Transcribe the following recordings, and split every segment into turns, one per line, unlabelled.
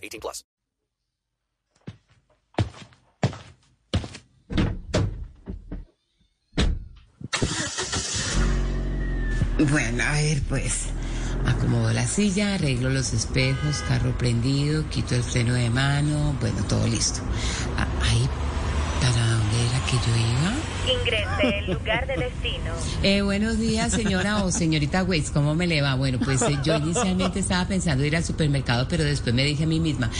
18 plus.
Bueno, a ver, pues. Acomodo la silla, arreglo los espejos, carro prendido, quito el freno de mano, bueno, todo listo. Ah, Ahí, ¿para dónde era que yo iba?
Ingrese el lugar de destino.
Eh, buenos días, señora o señorita Waits, ¿cómo me le va? Bueno, pues eh, yo inicialmente estaba pensando ir al supermercado, pero después me dije a mí misma,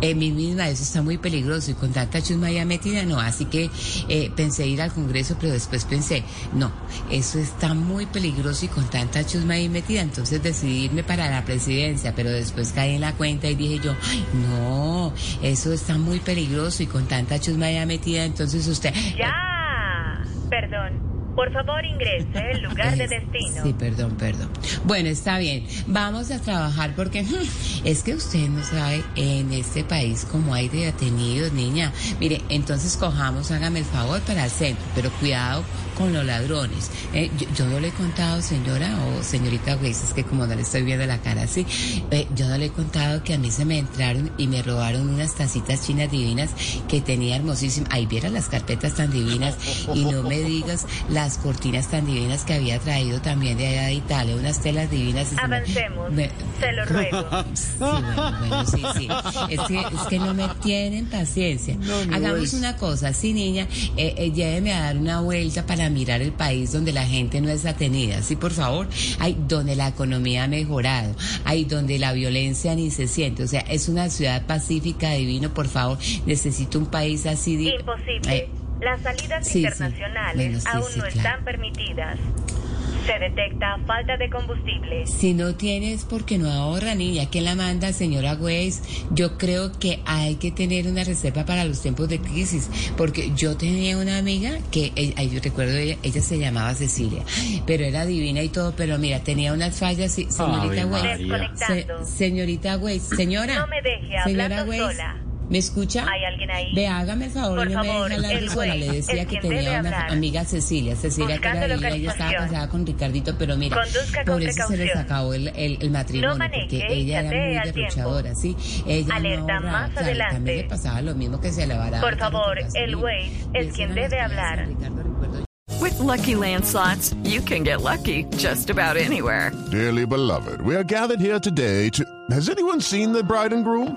eh, mí misma, eso está muy peligroso y con tanta chusma ya metida, no. Así que eh, pensé ir al Congreso, pero después pensé, no, eso está muy peligroso y con tanta chusma ahí metida. Entonces decidí irme para la presidencia, pero después caí en la cuenta y dije yo, ay, no, eso está muy peligroso y con tanta chusma ya metida. Entonces usted.
Ya. Perdón. Por favor, ingrese el lugar de
Es-
destino.
Sí, perdón, perdón. Bueno, está bien. Vamos a trabajar porque es que usted no sabe en este país cómo hay de detenidos, niña. Mire, entonces cojamos, hágame el favor para el centro, pero cuidado con los ladrones. Eh, yo, yo no le he contado, señora o señorita Weiss, es que como no le estoy viendo la cara así, eh, yo no le he contado que a mí se me entraron y me robaron unas tacitas chinas divinas que tenía hermosísimas. Ahí vieras las carpetas tan divinas y no me digas las cortinas tan divinas que había traído también de allá de Italia, unas telas divinas.
Avancemos.
me-
Se lo ruego.
Sí, bueno, bueno, sí, sí. Es que, es que no me tienen paciencia. Hagamos una cosa, sí, niña, eh, eh, lléveme a dar una vuelta para mirar el país donde la gente no es atenida, sí, por favor. Ay, donde la economía ha mejorado, ay, donde la violencia ni se siente. O sea, es una ciudad pacífica, divino, por favor. Necesito un país así.
Imposible.
Eh,
Las salidas
sí, sí.
internacionales
Bueno, sí,
aún
sí,
no
claro.
están permitidas. Se detecta falta de combustible.
Si no tienes porque no ahorra, niña, ¿quién la manda, señora Weiss? Yo creo que hay que tener una reserva para los tiempos de crisis, porque yo tenía una amiga que, eh, yo recuerdo, ella, ella se llamaba Cecilia, pero era divina y todo, pero mira, tenía unas fallas, señorita Weiss. Se- señorita Weiss, señora.
No me deje
señora
hablando
Weiss,
sola.
¿Me escucha?
¿Hay alguien ahí?
Ve, hágame el favor,
Por
y no me
favor,
deje hablar
el
sola. Le decía que tenía una amiga Cecilia, Cecilia que era ella estaba casada con Ricardito, pero mira,
Conduzca
por eso se les
precaución.
acabó el, el, el matrimonio,
No maneje
porque ella era muy derrochadora, ¿sí? Ella
Alerta
no
más
claro,
adelante.
también le pasaba lo mismo que se le varaba.
Por favor, el. Waze es quien debe
de
hablar.
Ricardo,
With Lucky Land slots, you can get lucky just about anywhere.
Dearly beloved, we are gathered here today to. Has anyone seen the bride and groom?